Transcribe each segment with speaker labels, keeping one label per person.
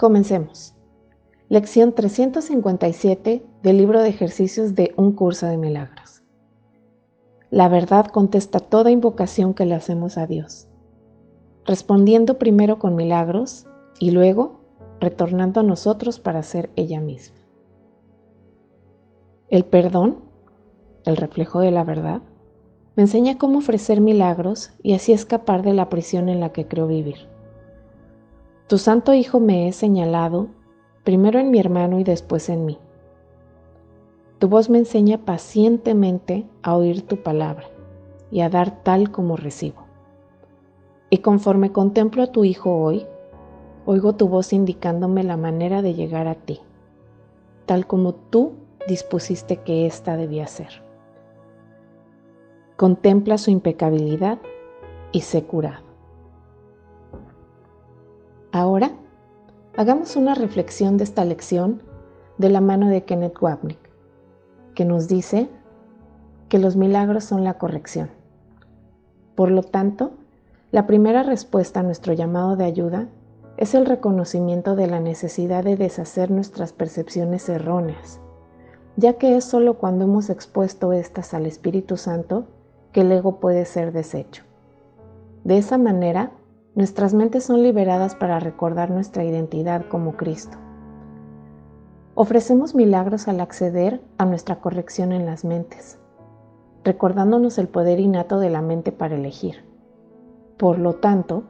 Speaker 1: Comencemos. Lección 357 del libro de ejercicios de Un curso de milagros. La verdad contesta toda invocación que le hacemos a Dios, respondiendo primero con milagros y luego retornando a nosotros para ser ella misma. El perdón, el reflejo de la verdad, me enseña cómo ofrecer milagros y así escapar de la prisión en la que creo vivir. Tu santo Hijo me he señalado, primero en mi hermano y después en mí. Tu voz me enseña pacientemente a oír tu palabra y a dar tal como recibo. Y conforme contemplo a tu Hijo hoy, oigo tu voz indicándome la manera de llegar a ti, tal como tú dispusiste que ésta debía ser. Contempla su impecabilidad y sé curado. Ahora, hagamos una reflexión de esta lección de la mano de Kenneth Wapnick, que nos dice que los milagros son la corrección. Por lo tanto, la primera respuesta a nuestro llamado de ayuda es el reconocimiento de la necesidad de deshacer nuestras percepciones erróneas, ya que es solo cuando hemos expuesto estas al Espíritu Santo que el ego puede ser deshecho. De esa manera, Nuestras mentes son liberadas para recordar nuestra identidad como Cristo. Ofrecemos milagros al acceder a nuestra corrección en las mentes, recordándonos el poder innato de la mente para elegir. Por lo tanto,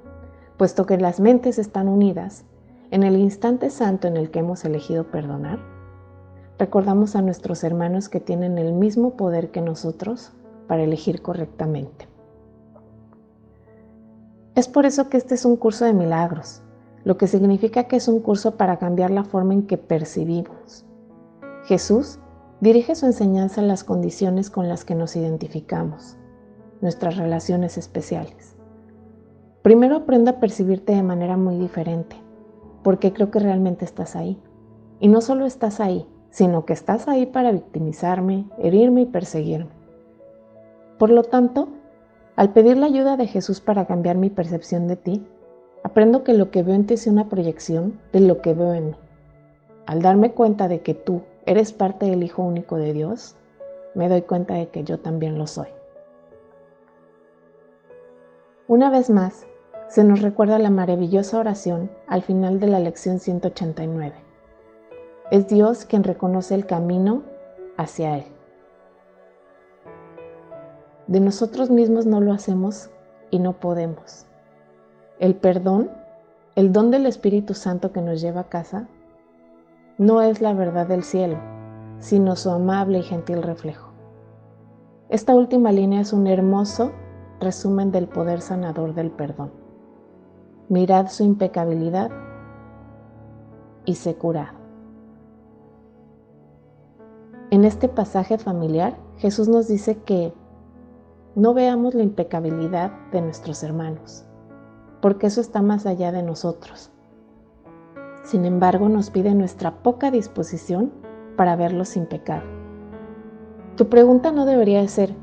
Speaker 1: puesto que las mentes están unidas, en el instante santo en el que hemos elegido perdonar, recordamos a nuestros hermanos que tienen el mismo poder que nosotros para elegir correctamente. Es por eso que este es un curso de milagros, lo que significa que es un curso para cambiar la forma en que percibimos. Jesús dirige su enseñanza a las condiciones con las que nos identificamos, nuestras relaciones especiales. Primero aprendo a percibirte de manera muy diferente, porque creo que realmente estás ahí. Y no solo estás ahí, sino que estás ahí para victimizarme, herirme y perseguirme. Por lo tanto, al pedir la ayuda de Jesús para cambiar mi percepción de ti, aprendo que lo que veo en ti es una proyección de lo que veo en mí. Al darme cuenta de que tú eres parte del Hijo único de Dios, me doy cuenta de que yo también lo soy. Una vez más, se nos recuerda la maravillosa oración al final de la lección 189. Es Dios quien reconoce el camino hacia Él. De nosotros mismos no lo hacemos y no podemos. El perdón, el don del Espíritu Santo que nos lleva a casa, no es la verdad del cielo, sino su amable y gentil reflejo. Esta última línea es un hermoso resumen del poder sanador del perdón. Mirad su impecabilidad y se curado. En este pasaje familiar, Jesús nos dice que no veamos la impecabilidad de nuestros hermanos, porque eso está más allá de nosotros. Sin embargo, nos pide nuestra poca disposición para verlos sin pecado. Tu pregunta no debería ser,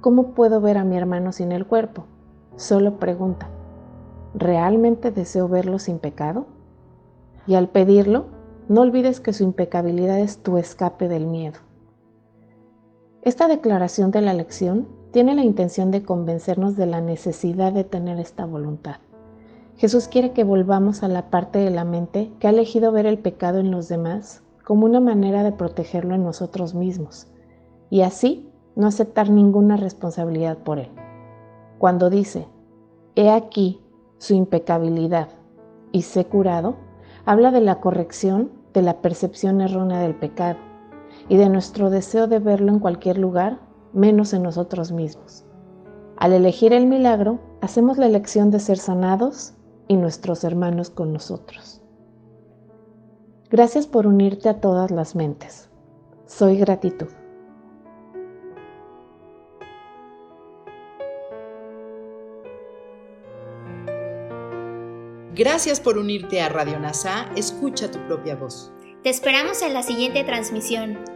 Speaker 1: ¿cómo puedo ver a mi hermano sin el cuerpo? Solo pregunta, ¿realmente deseo verlo sin pecado? Y al pedirlo, no olvides que su impecabilidad es tu escape del miedo. Esta declaración de la lección tiene la intención de convencernos de la necesidad de tener esta voluntad Jesús quiere que volvamos a la parte de la mente que ha elegido ver el pecado en los demás como una manera de protegerlo en nosotros mismos y así no aceptar ninguna responsabilidad por él. Cuando dice, he aquí su impecabilidad y sé curado, habla de la corrección de la percepción errónea del pecado y de nuestro deseo de verlo en cualquier lugar, menos en nosotros mismos. Al elegir el milagro, hacemos la elección de ser sanados y nuestros hermanos con nosotros. Gracias por unirte a todas las mentes. Soy gratitud.
Speaker 2: Gracias por unirte a Radio NASA. Escucha tu propia voz.
Speaker 3: Te esperamos en la siguiente transmisión.